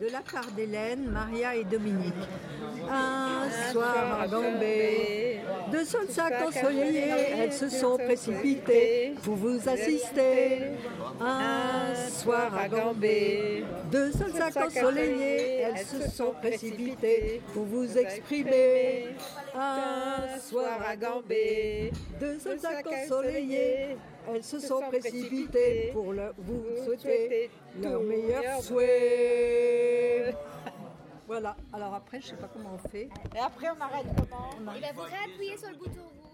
de la part d'Hélène, Maria et Dominique. Un soir à Gambé, deux seuls sacs ensoleillés, elles se sont précipitées pour vous assister. Un soir à Gambé, deux seuls sacs ensoleillés, elles se sont précipitées pour vous exprimer. Un soir à Gambé, deux seuls sacs ensoleillés, elles se sont précipitées pour vous souhaiter leur meilleur souhait. Voilà, alors après, je sais pas comment on fait. Et après, on arrête comment Et ben vous réappuyez sur le bouton rouge.